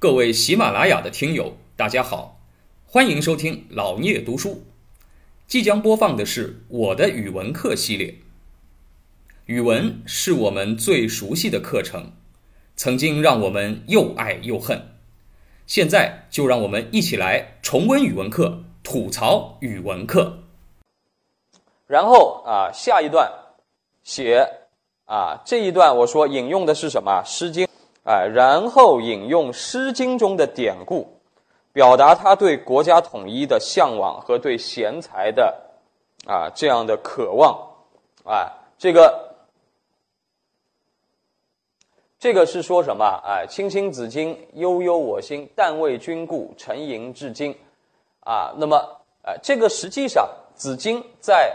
各位喜马拉雅的听友，大家好，欢迎收听老聂读书。即将播放的是我的语文课系列。语文是我们最熟悉的课程，曾经让我们又爱又恨。现在就让我们一起来重温语文课，吐槽语文课。然后啊，下一段写啊，这一段我说引用的是什么？《诗经》哎，然后引用《诗经》中的典故，表达他对国家统一的向往和对贤才的啊这样的渴望。啊，这个这个是说什么？哎，青青子衿，悠悠我心。但为君故，沉吟至今。啊，那么呃，这个实际上子衿在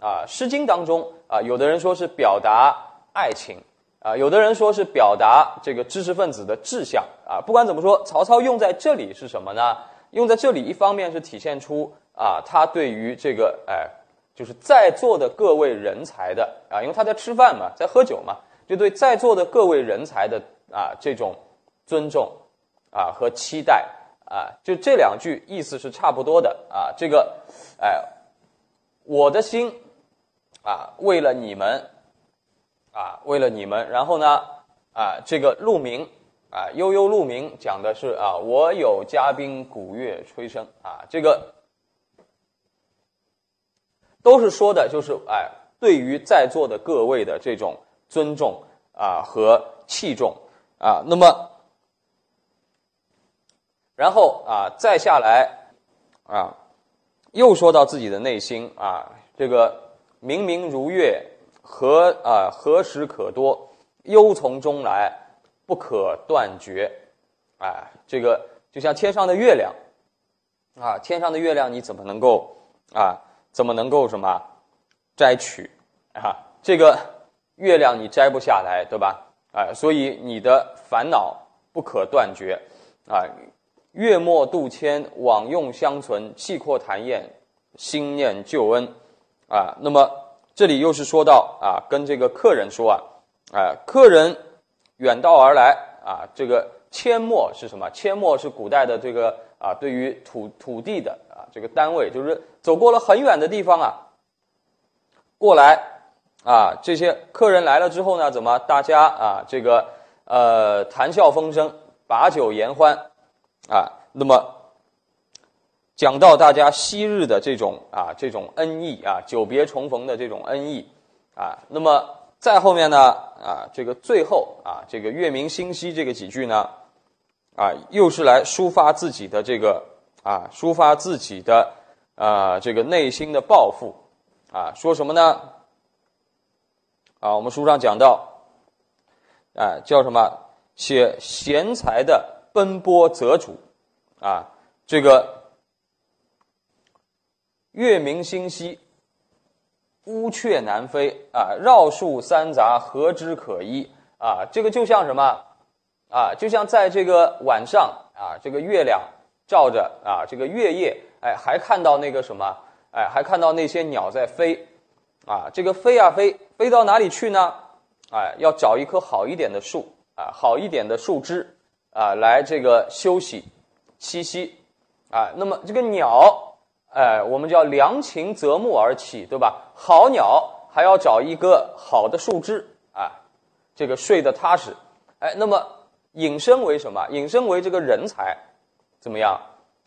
啊《诗经》当中啊，有的人说是表达爱情。啊，有的人说是表达这个知识分子的志向啊。不管怎么说，曹操用在这里是什么呢？用在这里，一方面是体现出啊，他对于这个哎，就是在座的各位人才的啊，因为他在吃饭嘛，在喝酒嘛，就对在座的各位人才的啊这种尊重啊和期待啊，就这两句意思是差不多的啊。这个哎，我的心啊，为了你们。啊，为了你们，然后呢，啊，这个鹿鸣，啊，悠悠鹿鸣，讲的是啊，我有嘉宾，鼓乐吹笙，啊，这个都是说的，就是哎，对于在座的各位的这种尊重啊和器重啊，那么，然后啊，再下来啊，又说到自己的内心啊，这个明明如月。何啊？何时可多？忧从中来，不可断绝。哎，这个就像天上的月亮啊，天上的月亮你怎么能够啊？怎么能够什么摘取啊？这个月亮你摘不下来，对吧？哎，所以你的烦恼不可断绝啊。月末度迁，往用相存，气阔谈宴，心念旧恩啊。那么。这里又是说到啊，跟这个客人说啊，啊，客人远道而来啊，这个阡陌是什么？阡陌是古代的这个啊，对于土土地的啊这个单位，就是走过了很远的地方啊，过来啊，这些客人来了之后呢，怎么大家啊这个呃谈笑风生，把酒言欢啊，那么。讲到大家昔日的这种啊，这种恩义啊，久别重逢的这种恩义啊，那么再后面呢啊，这个最后啊，这个月明星稀这个几句呢啊，又是来抒发自己的这个啊，抒发自己的啊这个内心的抱负啊，说什么呢？啊，我们书上讲到，啊，叫什么？写贤才的奔波择主啊，这个。月明星稀，乌鹊南飞啊！绕树三匝，何枝可依啊？这个就像什么啊？就像在这个晚上啊，这个月亮照着啊，这个月夜，哎，还看到那个什么？哎，还看到那些鸟在飞啊！这个飞啊飞，飞到哪里去呢？哎，要找一棵好一点的树啊，好一点的树枝啊，来这个休息栖息啊。那么这个鸟。哎，我们叫良禽择木而栖，对吧？好鸟还要找一个好的树枝啊，这个睡得踏实。哎，那么引申为什么？引申为这个人才怎么样？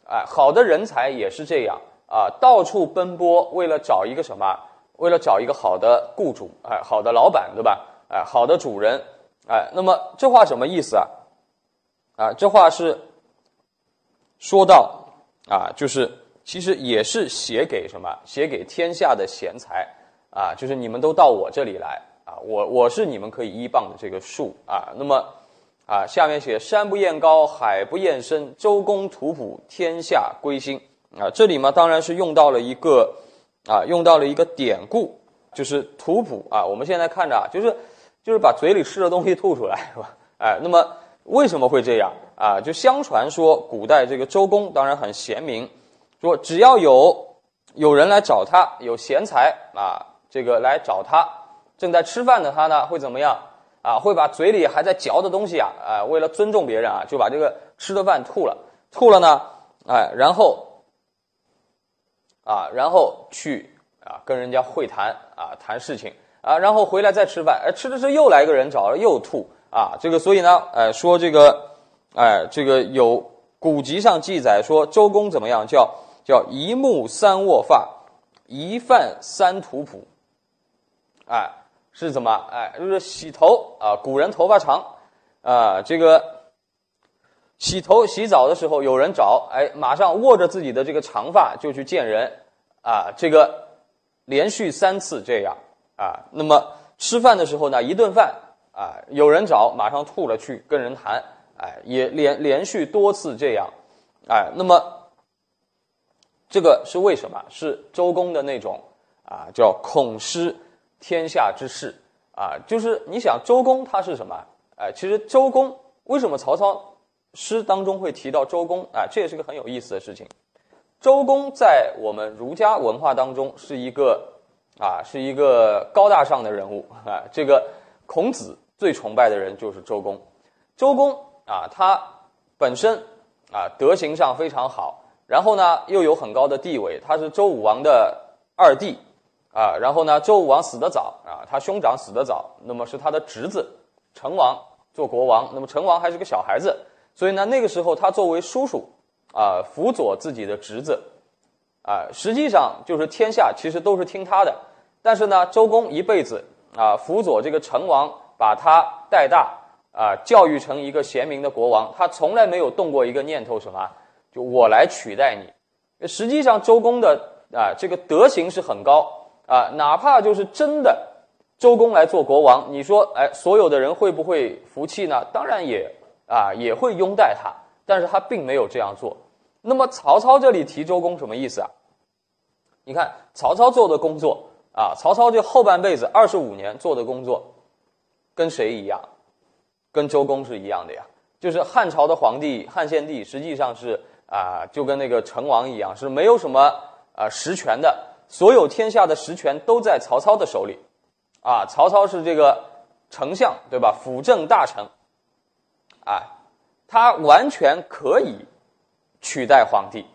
哎，好的人才也是这样啊，到处奔波，为了找一个什么？为了找一个好的雇主，哎，好的老板，对吧？哎，好的主人，哎，那么这话什么意思啊？啊，这话是说到啊，就是。其实也是写给什么？写给天下的贤才啊，就是你们都到我这里来啊，我我是你们可以依傍的这个树啊。那么啊，下面写山不厌高，海不厌深，周公吐哺，天下归心啊。这里嘛，当然是用到了一个啊，用到了一个典故，就是吐哺啊。我们现在看着啊，就是就是把嘴里吃的东西吐出来，是吧？哎，那么为什么会这样啊？就相传说，古代这个周公当然很贤明。说只要有有人来找他，有贤才啊，这个来找他，正在吃饭的他呢，会怎么样啊？会把嘴里还在嚼的东西啊，啊，为了尊重别人啊，就把这个吃的饭吐了，吐了呢，哎，然后啊，然后去啊跟人家会谈啊谈事情啊，然后回来再吃饭，哎，吃着吃又来一个人找了又吐啊，这个所以呢，哎，说这个，哎，这个有古籍上记载说周公怎么样叫叫一目三握发，一饭三吐哺，哎，是怎么？哎，就是洗头啊，古人头发长啊，这个。洗头洗澡的时候有人找，哎，马上握着自己的这个长发就去见人，啊，这个连续三次这样啊。那么吃饭的时候呢，一顿饭啊，有人找，马上吐了去跟人谈，哎，也连连续多次这样，哎，那么这个是为什么？是周公的那种啊，叫恐失天下之势啊，就是你想周公他是什么？哎，其实周公为什么曹操？诗当中会提到周公啊，这也是个很有意思的事情。周公在我们儒家文化当中是一个啊，是一个高大上的人物啊。这个孔子最崇拜的人就是周公。周公啊，他本身啊德行上非常好，然后呢又有很高的地位，他是周武王的二弟啊。然后呢，周武王死得早啊，他兄长死得早，那么是他的侄子成王做国王，那么成王还是个小孩子。所以呢，那个时候他作为叔叔，啊，辅佐自己的侄子，啊，实际上就是天下其实都是听他的。但是呢，周公一辈子啊，辅佐这个成王，把他带大，啊，教育成一个贤明的国王，他从来没有动过一个念头，什么，就我来取代你。实际上，周公的啊，这个德行是很高啊，哪怕就是真的周公来做国王，你说，哎，所有的人会不会服气呢？当然也。啊，也会拥戴他，但是他并没有这样做。那么曹操这里提周公什么意思啊？你看曹操做的工作啊，曹操这后半辈子二十五年做的工作，跟谁一样？跟周公是一样的呀。就是汉朝的皇帝汉献帝，实际上是啊，就跟那个成王一样，是没有什么啊实权的，所有天下的实权都在曹操的手里。啊，曹操是这个丞相，对吧？辅政大臣。啊，他完全可以取代皇帝，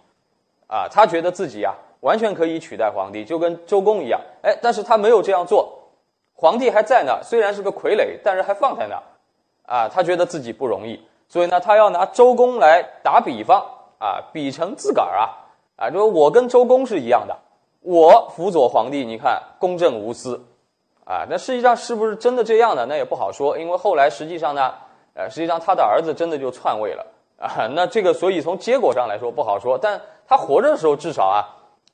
啊，他觉得自己啊完全可以取代皇帝，就跟周公一样，哎，但是他没有这样做，皇帝还在那，虽然是个傀儡，但是还放在那，啊，他觉得自己不容易，所以呢，他要拿周公来打比方，啊，比成自个儿啊，啊，就我跟周公是一样的，我辅佐皇帝，你看公正无私，啊，那实际上是不是真的这样呢？那也不好说，因为后来实际上呢。呃，实际上他的儿子真的就篡位了啊，那这个所以从结果上来说不好说，但他活着的时候至少啊，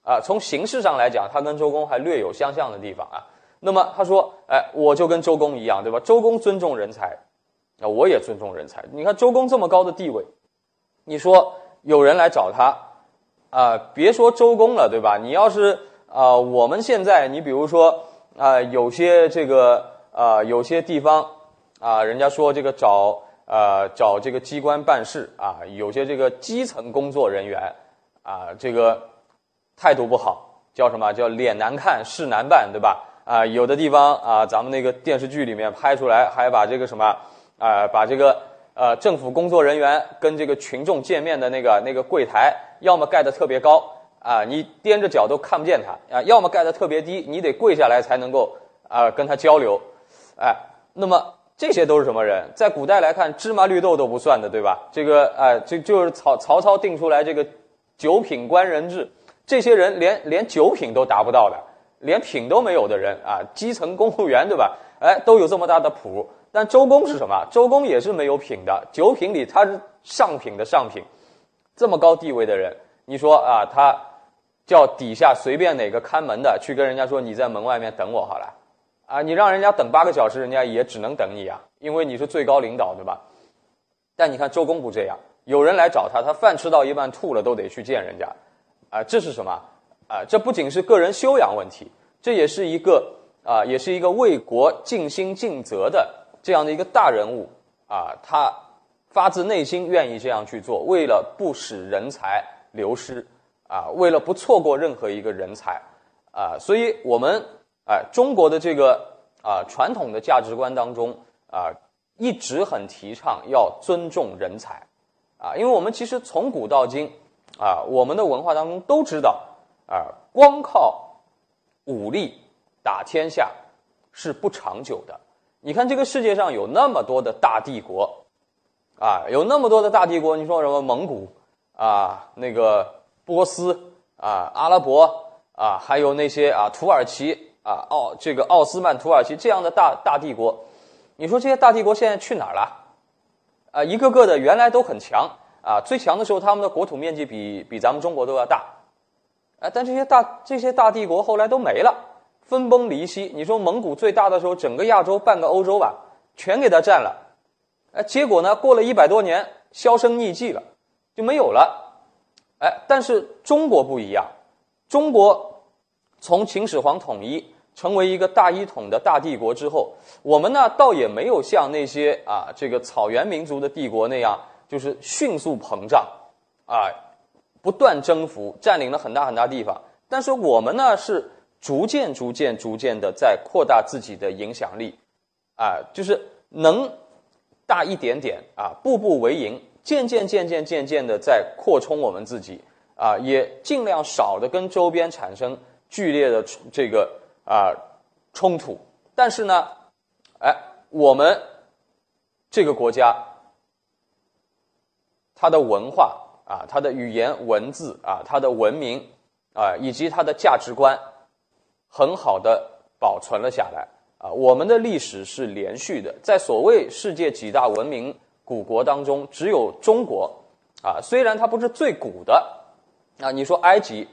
啊，从形式上来讲，他跟周公还略有相像的地方啊。那么他说，哎，我就跟周公一样，对吧？周公尊重人才，啊，我也尊重人才。你看周公这么高的地位，你说有人来找他，啊，别说周公了，对吧？你要是啊，我们现在，你比如说啊，有些这个啊，有些地方。啊，人家说这个找呃找这个机关办事啊，有些这个基层工作人员啊，这个态度不好，叫什么叫脸难看事难办，对吧？啊，有的地方啊，咱们那个电视剧里面拍出来，还把这个什么啊，把这个呃政府工作人员跟这个群众见面的那个那个柜台，要么盖得特别高啊，你踮着脚都看不见他啊，要么盖得特别低，你得跪下来才能够啊跟他交流，哎，那么。这些都是什么人？在古代来看，芝麻绿豆都不算的，对吧？这个，哎，这就是曹曹操定出来这个九品官人制，这些人连连九品都达不到的，连品都没有的人啊，基层公务员，对吧？哎，都有这么大的谱。但周公是什么？周公也是没有品的，九品里他是上品的上品，这么高地位的人，你说啊，他叫底下随便哪个看门的去跟人家说，你在门外面等我好了。啊，你让人家等八个小时，人家也只能等你啊，因为你是最高领导，对吧？但你看周公不这样，有人来找他，他饭吃到一半吐了都得去见人家，啊，这是什么？啊，这不仅是个人修养问题，这也是一个啊，也是一个为国尽心尽责的这样的一个大人物啊，他发自内心愿意这样去做，为了不使人才流失啊，为了不错过任何一个人才啊，所以我们。哎，中国的这个啊传统的价值观当中啊，一直很提倡要尊重人才，啊，因为我们其实从古到今啊，我们的文化当中都知道啊，光靠武力打天下是不长久的。你看这个世界上有那么多的大帝国啊，有那么多的大帝国，你说什么蒙古啊，那个波斯啊，阿拉伯啊，还有那些啊土耳其啊，奥这个奥斯曼土耳其这样的大大帝国，你说这些大帝国现在去哪儿了？啊，一个个的原来都很强啊，最强的时候他们的国土面积比比咱们中国都要大，啊，但这些大这些大帝国后来都没了，分崩离析。你说蒙古最大的时候，整个亚洲半个欧洲吧，全给他占了，哎，结果呢，过了一百多年，销声匿迹了，就没有了，哎，但是中国不一样，中国从秦始皇统一。成为一个大一统的大帝国之后，我们呢倒也没有像那些啊这个草原民族的帝国那样，就是迅速膨胀，啊，不断征服，占领了很大很大地方。但是我们呢是逐渐、逐渐、逐渐的在扩大自己的影响力，啊，就是能大一点点啊，步步为营，渐渐、渐渐、渐渐的在扩充我们自己，啊，也尽量少的跟周边产生剧烈的这个。啊，冲突，但是呢，哎，我们这个国家，它的文化啊，它的语言文字啊，它的文明啊，以及它的价值观，很好的保存了下来啊。我们的历史是连续的，在所谓世界几大文明古国当中，只有中国啊，虽然它不是最古的啊，你说埃及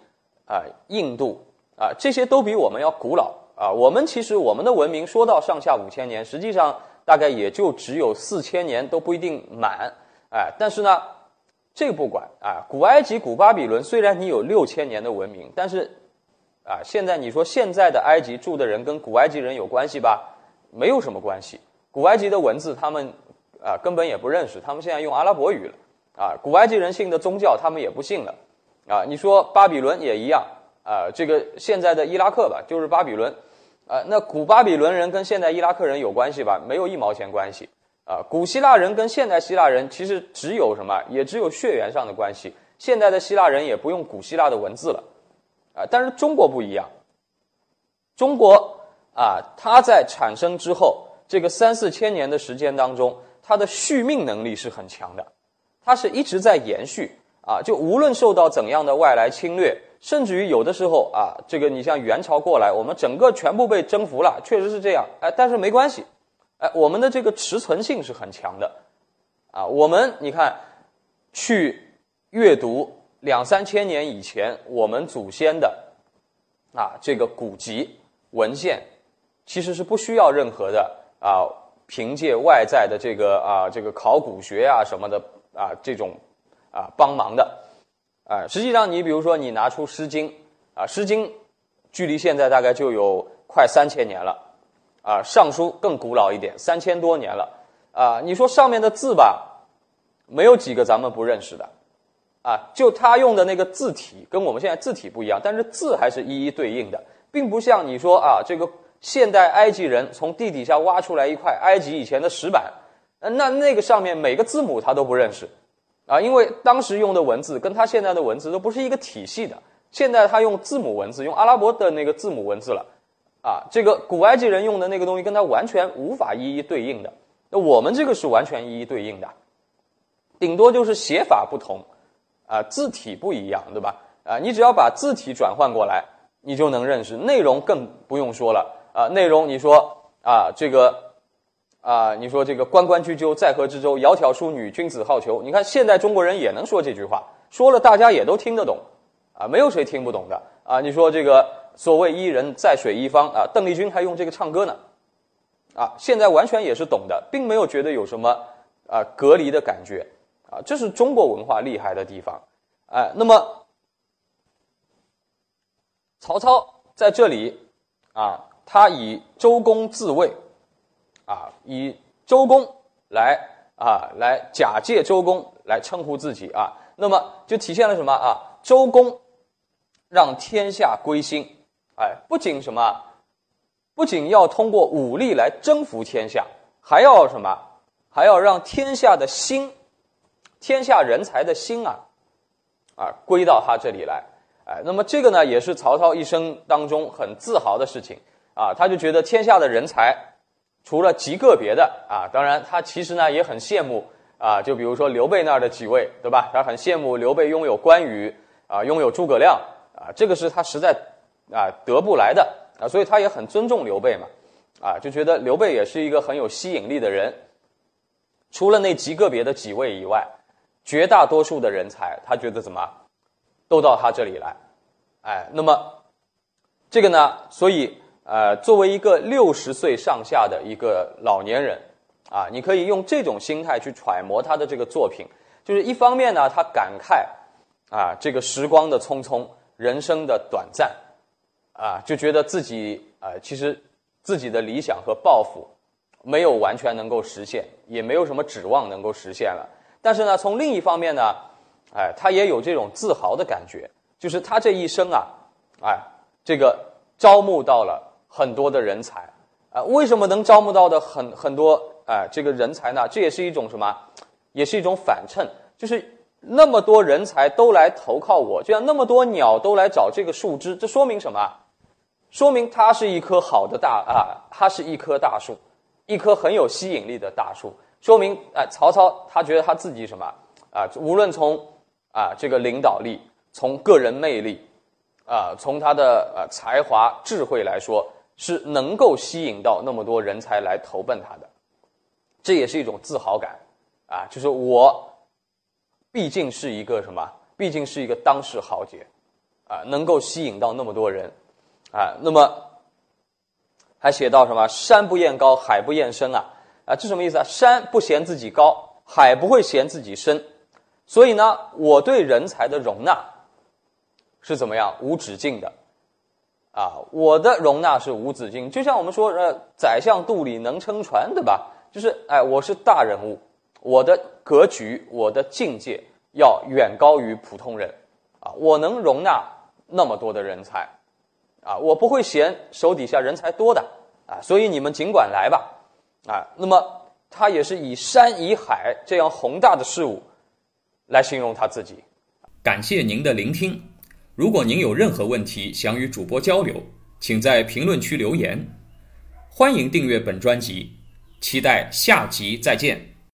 啊，印度。啊，这些都比我们要古老啊！我们其实我们的文明说到上下五千年，实际上大概也就只有四千年都不一定满，哎，但是呢，这个不管啊。古埃及、古巴比伦虽然你有六千年的文明，但是啊，现在你说现在的埃及住的人跟古埃及人有关系吧？没有什么关系。古埃及的文字他们啊根本也不认识，他们现在用阿拉伯语了啊。古埃及人信的宗教他们也不信了啊。你说巴比伦也一样。啊，这个现在的伊拉克吧，就是巴比伦，啊，那古巴比伦人跟现代伊拉克人有关系吧？没有一毛钱关系。啊，古希腊人跟现代希腊人其实只有什么？也只有血缘上的关系。现在的希腊人也不用古希腊的文字了，啊，但是中国不一样。中国啊，它在产生之后这个三四千年的时间当中，它的续命能力是很强的，它是一直在延续。啊，就无论受到怎样的外来侵略。甚至于有的时候啊，这个你像元朝过来，我们整个全部被征服了，确实是这样。哎，但是没关系，哎，我们的这个持存性是很强的，啊，我们你看，去阅读两三千年以前我们祖先的啊这个古籍文献，其实是不需要任何的啊凭借外在的这个啊这个考古学啊什么的啊这种啊帮忙的。啊，实际上你比如说你拿出《诗经》，啊，《诗经》距离现在大概就有快三千年了，啊，《尚书》更古老一点，三千多年了，啊，你说上面的字吧，没有几个咱们不认识的，啊，就他用的那个字体跟我们现在字体不一样，但是字还是一一对应的，并不像你说啊，这个现代埃及人从地底下挖出来一块埃及以前的石板，那那个上面每个字母他都不认识。啊，因为当时用的文字跟他现在的文字都不是一个体系的。现在他用字母文字，用阿拉伯的那个字母文字了，啊，这个古埃及人用的那个东西跟他完全无法一一对应的。那我们这个是完全一一对应的，顶多就是写法不同，啊，字体不一样，对吧？啊，你只要把字体转换过来，你就能认识。内容更不用说了，啊，内容你说啊，这个。啊，你说这个“关关雎鸠，在河之洲，窈窕淑女，君子好逑。”你看现在中国人也能说这句话，说了大家也都听得懂，啊，没有谁听不懂的啊。你说这个所谓“伊人在水一方”，啊，邓丽君还用这个唱歌呢，啊，现在完全也是懂的，并没有觉得有什么啊隔离的感觉，啊，这是中国文化厉害的地方，哎，那么曹操在这里啊，他以周公自卫。啊，以周公来啊，来假借周公来称呼自己啊，那么就体现了什么啊？周公让天下归心，哎，不仅什么，不仅要通过武力来征服天下，还要什么？还要让天下的心天下人才的心啊，啊，归到他这里来。哎，那么这个呢，也是曹操一生当中很自豪的事情啊。他就觉得天下的人才，除了极个别的啊，当然他其实呢也很羡慕啊。就比如说刘备那儿的几位，对吧？他很羡慕刘备拥有关羽啊，拥有诸葛亮啊，这个是他实在啊得不来的啊，所以他也很尊重刘备嘛啊，就觉得刘备也是一个很有吸引力的人。除了那极个别的几位以外，绝大多数的人才，他觉得怎么？都到他这里来，哎，那么这个呢？所以，呃，作为一个六十岁上下的一个老年人，啊，你可以用这种心态去揣摩他的这个作品。就是一方面呢，他感慨啊，这个时光的匆匆，人生的短暂，啊，就觉得自己啊，其实自己的理想和抱负没有完全能够实现，也没有什么指望能够实现了。但是呢，从另一方面呢。哎，他也有这种自豪的感觉，就是他这一生啊，哎，这个招募到了很多的人才，啊，为什么能招募到的很很多哎这个人才呢？这也是一种什么？也是一种反衬，就是那么多人才都来投靠我，就像那么多鸟都来找这个树枝，这说明什么？说明它是一棵好的大啊，它是一棵大树，一棵很有吸引力的大树。说明哎，曹操他觉得他自己什么啊？无论从啊，这个领导力，从个人魅力，啊，从他的呃才华、智慧来说，是能够吸引到那么多人才来投奔他的，这也是一种自豪感，啊，就是我毕竟是一个什么？毕竟是一个当世豪杰，啊，能够吸引到那么多人，啊，那么还写到什么？山不厌高，海不厌深啊，啊，这什么意思啊？山不嫌自己高，海不会嫌自己深。所以呢，我对人才的容纳是怎么样无止境的啊？我的容纳是无止境，就像我们说，呃，宰相肚里能撑船，对吧？就是哎，我是大人物，我的格局、我的境界要远高于普通人啊！我能容纳那么多的人才啊！我不会嫌手底下人才多的啊！所以你们尽管来吧啊！那么他也是以山以海这样宏大的事物。来形容他自己。感谢您的聆听。如果您有任何问题想与主播交流，请在评论区留言。欢迎订阅本专辑，期待下集再见。